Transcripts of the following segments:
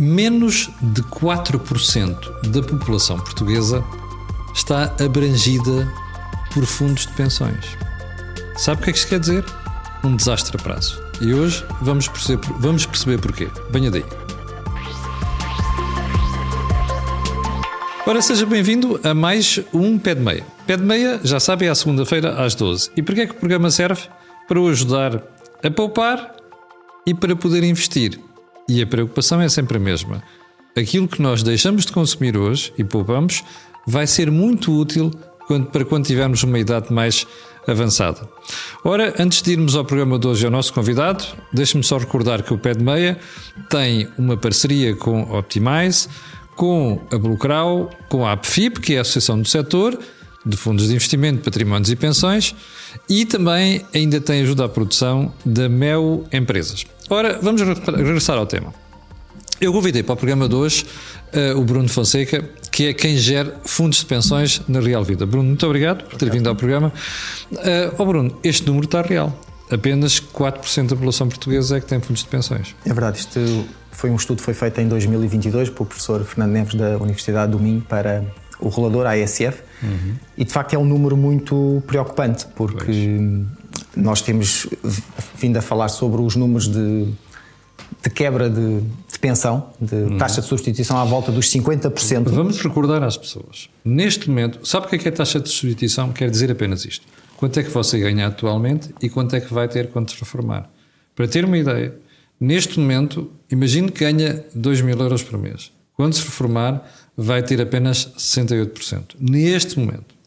menos de 4% da população portuguesa está abrangida por fundos de pensões. Sabe o que é que isto quer dizer? Um desastre a prazo. E hoje vamos perceber, vamos perceber porquê. Venha daí. Ora, seja bem-vindo a mais um Pé de Meia. Pé de Meia, já sabe, é à segunda-feira às 12. E porquê é que o programa serve? Para o ajudar a poupar e para poder investir. E a preocupação é sempre a mesma. Aquilo que nós deixamos de consumir hoje e poupamos vai ser muito útil para quando tivermos uma idade mais avançada. Ora, antes de irmos ao programa de hoje ao nosso convidado, deixe-me só recordar que o Pé de Meia tem uma parceria com Optimize, com a Blucrau, com a APFIP, que é a Associação do Setor de Fundos de Investimento, Patrimónios e Pensões, e também ainda tem ajuda à produção da MEU Empresas. Ora, vamos regressar ao tema. Eu convidei para o programa de hoje uh, o Bruno Fonseca, que é quem gera fundos de pensões na Real Vida. Bruno, muito obrigado por ter vindo ao programa. Uh, oh Bruno, este número está real. Apenas 4% da população portuguesa é que tem fundos de pensões. É verdade, isto foi um estudo que foi feito em 2022 pelo professor Fernando Neves da Universidade do Minho para o rolador ASF uhum. e de facto é um número muito preocupante porque pois. Nós temos vindo a falar sobre os números de, de quebra de, de pensão, de uhum. taxa de substituição à volta dos 50%. Vamos recordar às pessoas, neste momento, sabe o que é, que é taxa de substituição? Quer dizer apenas isto. Quanto é que você ganha atualmente e quanto é que vai ter quando se reformar? Para ter uma ideia, neste momento, imagine que ganha 2 mil euros por mês. Quando se reformar, vai ter apenas 68%. Neste momento.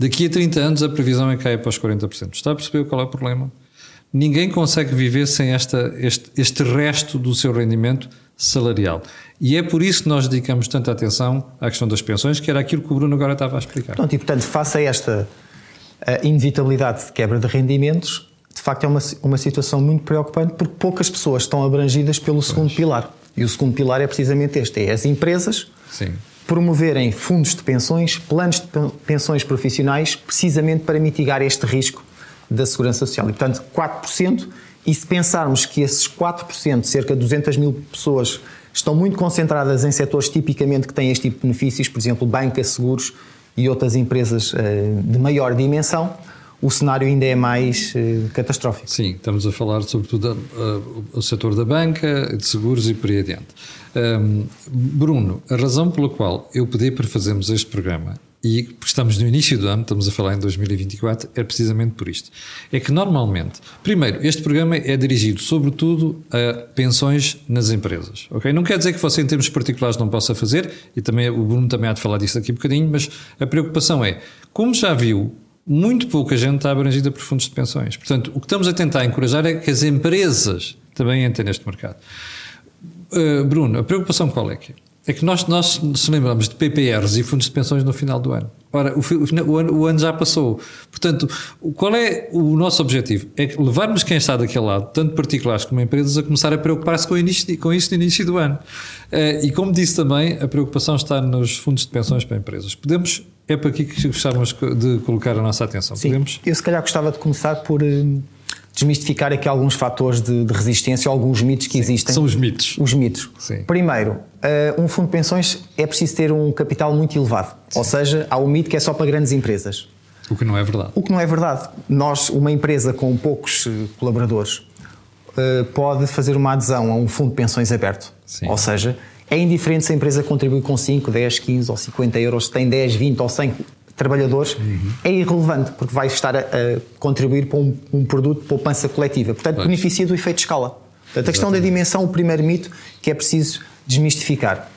Daqui a 30 anos, a previsão é que caia para os 40%. Está a perceber qual é o problema? Ninguém consegue viver sem esta, este, este resto do seu rendimento salarial. E é por isso que nós dedicamos tanta atenção à questão das pensões, que era aquilo que o Bruno agora estava a explicar. Pronto, e portanto, face a esta a inevitabilidade de quebra de rendimentos, de facto é uma, uma situação muito preocupante porque poucas pessoas estão abrangidas pelo segundo pois. pilar. E o segundo pilar é precisamente este: é as empresas Sim. Promoverem fundos de pensões, planos de pensões profissionais, precisamente para mitigar este risco da segurança social. E, portanto, 4%, e se pensarmos que esses 4%, cerca de 200 mil pessoas, estão muito concentradas em setores tipicamente que têm este tipo de benefícios, por exemplo, banca, seguros e outras empresas eh, de maior dimensão, o cenário ainda é mais uh, catastrófico. Sim, estamos a falar sobretudo do uh, setor da banca, de seguros e por aí adiante. Um, Bruno, a razão pela qual eu pedi para fazermos este programa e estamos no início do ano, estamos a falar em 2024, é precisamente por isto. É que normalmente, primeiro, este programa é dirigido sobretudo a pensões nas empresas, ok? Não quer dizer que você em termos particulares não possa fazer, e também o Bruno também há de falar disso aqui um bocadinho, mas a preocupação é, como já viu, muito pouca gente está abrangida por fundos de pensões. Portanto, o que estamos a tentar encorajar é que as empresas também entrem neste mercado. Uh, Bruno, a preocupação qual é que é? É que nós, nós se lembramos de PPRs e fundos de pensões no final do ano. Ora, o, o, ano, o ano já passou. Portanto, qual é o nosso objetivo? É levarmos quem está daquele lado, tanto particulares como empresas, a começar a preocupar-se com, com isso no início do ano. Uh, e como disse também, a preocupação está nos fundos de pensões para empresas. Podemos é para aqui que gostávamos de colocar a nossa atenção. Sim, Podemos? Eu se calhar gostava de começar por eh, desmistificar aqui alguns fatores de, de resistência, alguns mitos que Sim, existem. São os mitos. Os mitos. Sim. Primeiro, uh, um fundo de pensões é preciso ter um capital muito elevado. Sim. Ou seja, há um mito que é só para grandes empresas. O que não é verdade. O que não é verdade. Nós, uma empresa com poucos eh, colaboradores, pode fazer uma adesão a um fundo de pensões aberto. Sim. Ou seja, é indiferente se a empresa contribui com 5, 10, 15 ou 50 euros, se tem 10, 20 ou 100 trabalhadores, uhum. é irrelevante, porque vai estar a, a contribuir para um, um, produto de poupança coletiva. Portanto, beneficia do efeito de escala. Portanto, a questão da dimensão, o primeiro mito que é preciso desmistificar.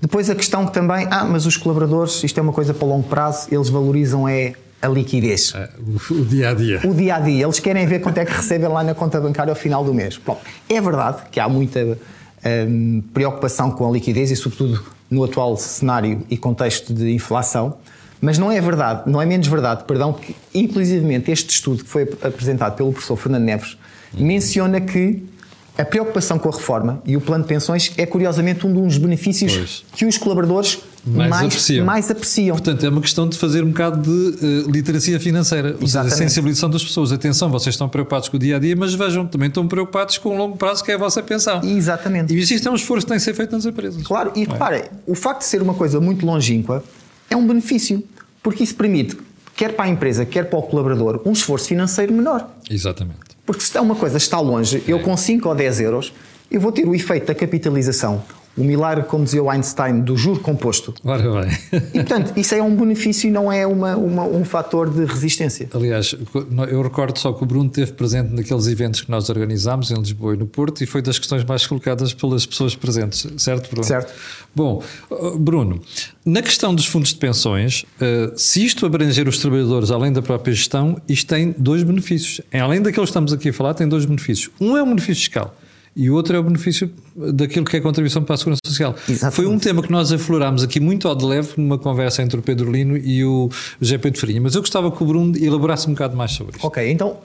Depois a questão que também, ah, mas os colaboradores, isto é uma coisa para longo prazo, eles valorizam é a liquidez. É, o, dia a dia. O dia a dia. Eles querem ver quanto é que recebem lá na conta bancária ao final do mês. Bom, é verdade que há muita um, preocupação com a liquidez e, sobretudo, no atual cenário e contexto de inflação. Mas não é verdade, não é menos verdade, perdão, que inclusivamente este estudo que foi apresentado pelo professor Fernando Neves menciona que A preocupação com a reforma e o plano de pensões é curiosamente um dos benefícios Pois. que os colaboradores Mais mais, apreciam. mais apreciam. Portanto, é uma questão de fazer um bocado de eh, literacia financeira, ou seja, Exatamente. sensibilização das pessoas. Atenção, vocês estão preocupados com o dia a dia, mas vejam, também estão preocupados com o longo prazo, que é a vossa pensão. Exatamente. E existe um esforço que tem que ser feito nas empresas. Claro, e reparem, o facto de ser uma coisa muito longínqua é um benefício, porque isso permite, quer para a empresa, quer para o colaborador, um esforço financeiro menor. Exatamente. Porque se uma coisa está longe, eu com 5 ou 10 euros, eu vou ter o efeito da capitalização, o milagre, como dizia o Einstein, do juro composto. Ora bem. E, portanto, isso é um benefício e não é uma, uma- um fator de resistência. Aliás, eu recordo só que o Bruno esteve presente naqueles eventos que nós organizámos em Lisboa e no Porto e foi das questões mais colocadas pelas pessoas presentes, certo, Bruno? Certo. Bom, uh, Bruno, na questão dos fundos de pensões, uh, se isto abranger os trabalhadores além da própria gestão, isto tem dois benefícios. Além daqueles que estamos aqui a falar, tem dois benefícios. Um é o benefício fiscal. E o outro é o benefício daquilo que é a contribuição para a segurança social. Exatamente. Foi um tema que nós aflorámos aqui muito ao de leve numa conversa entre o Pedro Lino e o José Pedro Farinha, mas eu gostava que o Bruno elaborasse um bocado mais sobre isto. Ok, então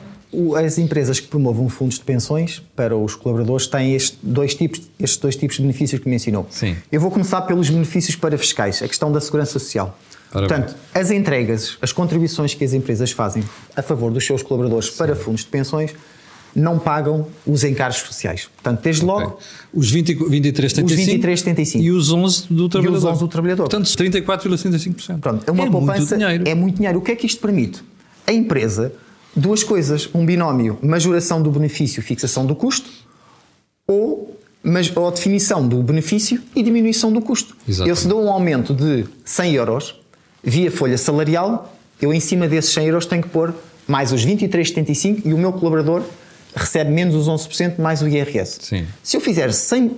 as empresas que promovam fundos de pensões para os colaboradores têm este dois tipos, estes dois tipos de benefícios que mencionou. Sim. Eu vou começar pelos benefícios para fiscais, a questão da segurança social. Ora bem. Portanto, as entregas, as contribuições que as empresas fazem a favor dos seus colaboradores para fundos de pensões não pagam os encargos sociais. Portanto, desde logo, Ok. Os 20, 23,75 Os 23,75. e os 11 do trabalhador. 11 do trabalhador. Portanto, 34,75%. Pronto, é uma é poupança, muito dinheiro. é muito dinheiro. O que é que isto permite? A empresa, duas coisas, um binómio, majoração do benefício, fixação do custo, ou, mas, ou definição do benefício e diminuição do custo. Exatamente. Eu se dou um aumento de 100 euros via folha salarial, eu em cima desses 100 euros tenho que pôr mais os 23,75 e o meu colaborador recebe menos os 11% mais o IRS. Sim. Se eu fizer 100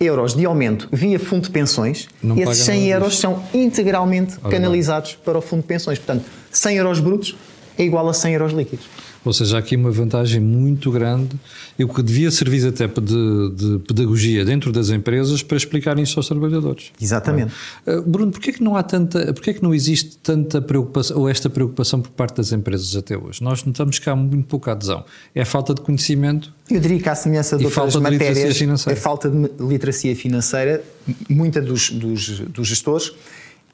euros de aumento via fundo de pensões, Não esses nada 100 euros são integralmente Ora canalizados para o fundo de pensões. Portanto, 100 euros brutos é igual a 100 euros líquidos. Ou seja, há aqui uma vantagem muito grande e o que devia servir até de, de pedagogia dentro das empresas para explicarem isto aos trabalhadores. Exatamente. Uh, Bruno, porquê que não há tanta, porquê que não existe tanta preocupação ou esta preocupação por parte das empresas até hoje? Nós notamos que há muito pouca adesão. É a falta de conhecimento Eu diria que, à semelhança de outras de matérias, financeira. a falta de literacia financeira, muita dos, dos, dos gestores.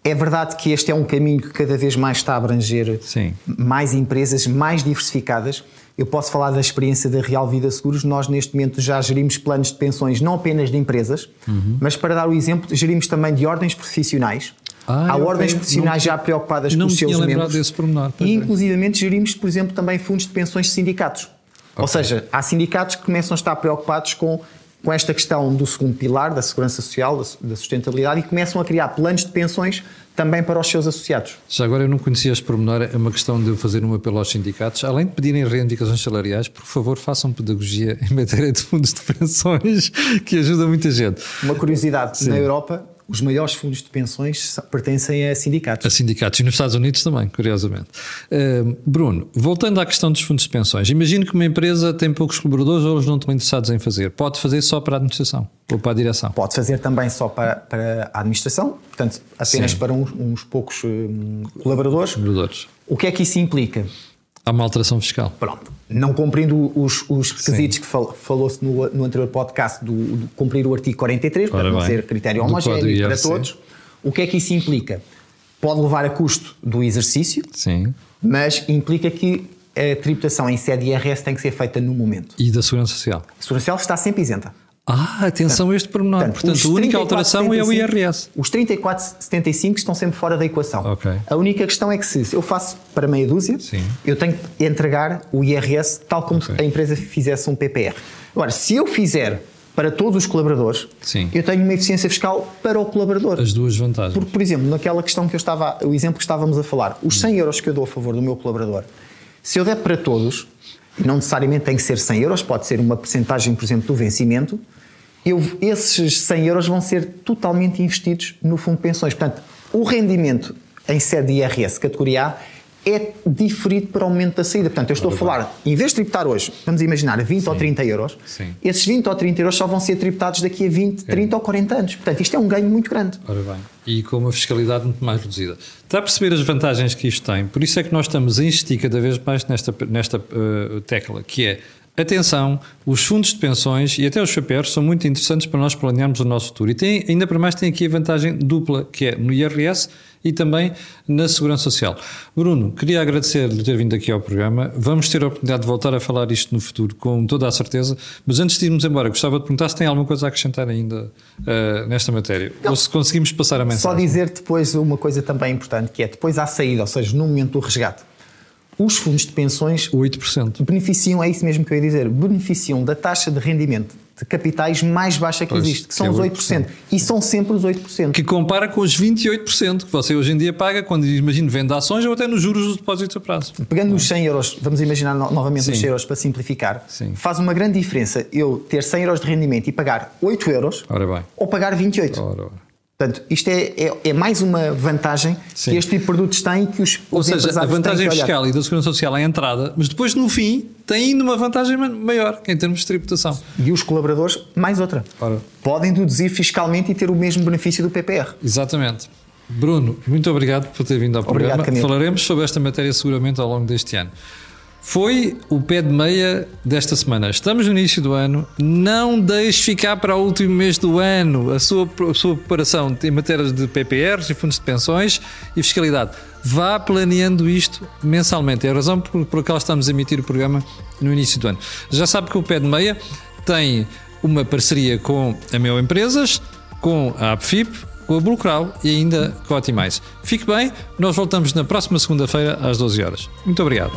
É verdade que este é um caminho que cada vez mais está a abranger Sim. mais empresas, mais diversificadas. Eu posso falar da experiência da Real Vida Seguros. Nós, neste momento, já gerimos planos de pensões não apenas de empresas, Uhum. mas para dar o exemplo, gerimos também de ordens profissionais. Ah, Há ordens profissionais Não- já preocupadas com os seus membros. desse pormenor, E, é. inclusivamente, gerimos, por exemplo, também fundos de pensões de sindicatos. Ou Ok. seja, há sindicatos que começam a estar preocupados com, com esta questão do segundo pilar, da segurança social, da, da sustentabilidade, e começam a criar planos de pensões também para os seus associados. Já agora eu não conhecia este pormenor, é uma questão de fazer um apelo aos sindicatos. Além de pedirem reivindicações salariais, por favor, façam pedagogia em matéria de fundos de pensões, que ajuda muita gente. Uma curiosidade, na Europa, os maiores fundos de pensões pertencem a sindicatos. A sindicatos e nos Estados Unidos também, curiosamente. Uh, Bruno, voltando à questão dos fundos de pensões, imagino que uma empresa tem poucos colaboradores ou eles não estão interessados em fazer. Pode fazer só para a administração ou para a direção. Pode fazer também só para, para a administração, portanto, apenas Sim. para uns, uns poucos hum, colaboradores. Colaboradores. O que é que isso implica? Há uma alteração fiscal. Pronto, não cumprindo os, os requisitos que fal- falou-se no, no anterior podcast do, do cumprir o artigo 43, Ora para não ser critério homogéneo para todos, o que é que isso implica? Pode levar a custo do exercício, Sim. mas implica que a tributação em sede IRS tem que ser feita no momento. E da Segurança Social. A Segurança Social está sempre isenta. Ah, atenção a este pormenor. Portanto, os a única 34,75 alteração é o IRS. Os 34,75 estão sempre fora da equação. Ok. A única questão é que se eu faço para meia dúzia, Sim. eu tenho que entregar o IRS tal como Ok. se a empresa fizesse um PPR. Agora, se eu fizer para todos os colaboradores, Sim. eu tenho uma eficiência fiscal para o colaborador. As duas vantagens. Porque, por exemplo, naquela questão que eu estava, o exemplo que estávamos a falar, os Hum. 100 euros que eu dou a favor do meu colaborador, se eu der para todos, e não necessariamente tem que ser 100 euros, pode ser uma percentagem, por exemplo, do vencimento, eu, esses 100 euros vão ser totalmente investidos no fundo de pensões. Portanto, o rendimento em sede de IRS categoria A é diferido para o momento da saída. Portanto, eu estou a falar, em vez de tributar hoje, vamos imaginar 20 ou 30 euros, Sim. esses 20 ou 30 euros só vão ser tributados daqui a 20, 30 ou 40 anos. Portanto, isto é um ganho muito grande. Ora bem, e com uma fiscalidade muito mais reduzida. Está a perceber as vantagens que isto tem? Por isso é que nós estamos a insistir cada vez mais nesta, nesta eh, tecla, que é Atenção, os fundos de pensões e até os chapéus são muito interessantes para nós planearmos o nosso futuro. E tem, ainda para mais tem aqui a vantagem dupla, que é no IRS e também na Segurança Social. Bruno, queria agradecer-lhe ter vindo aqui ao programa. Vamos ter a oportunidade de voltar a falar isto no futuro, com toda a certeza. Mas antes de irmos embora, gostava de perguntar se tem alguma coisa a acrescentar ainda uh, nesta matéria. Não. Ou se conseguimos passar a mensagem. Só dizer depois uma coisa também importante, que é depois à saída, ou seja, no momento do resgate, os fundos de pensões 8%. beneficiam, é isso mesmo que eu ia dizer, beneficiam da taxa de rendimento de capitais mais baixa que pois, existe, que são que é os 8%. 8%. E são sempre os 8%. Que compara com os 28% que você hoje em dia paga quando, imagino, vende ações ou até nos juros dos depósitos a prazo. Pegando os 100 euros, vamos imaginar novamente Sim. os 100 euros para simplificar, Sim. faz uma grande diferença eu ter 100 euros de rendimento e pagar 8 euros ou pagar 28. Ora, ora. Portanto, isto é, é, é, mais uma vantagem Sim. que este tipo de produtos têm que os Ou seja, a vantagem fiscal e da segurança social é a entrada, mas depois no fim tem ainda uma vantagem maior em termos de tributação. E os colaboradores, mais outra. Ora. Podem deduzir fiscalmente e ter o mesmo benefício do PPR. Exatamente. Bruno, muito obrigado por ter vindo ao programa. Obrigado, Falaremos sobre esta matéria seguramente ao longo deste ano. Foi o pé de meia desta semana. Estamos no início do ano. Não deixe ficar para o último mês do ano a sua, a sua preparação em matéria de PPRs e fundos de pensões e fiscalidade. Vá planeando isto mensalmente. É a razão por, por que estamos a emitir o programa no início do ano. Já sabe que o pé de meia tem uma parceria com a Meu Empresas, com a APFIP, com a Blucral e ainda com a Otimais. Fique bem, nós voltamos na próxima segunda-feira às 12 horas. Muito obrigado.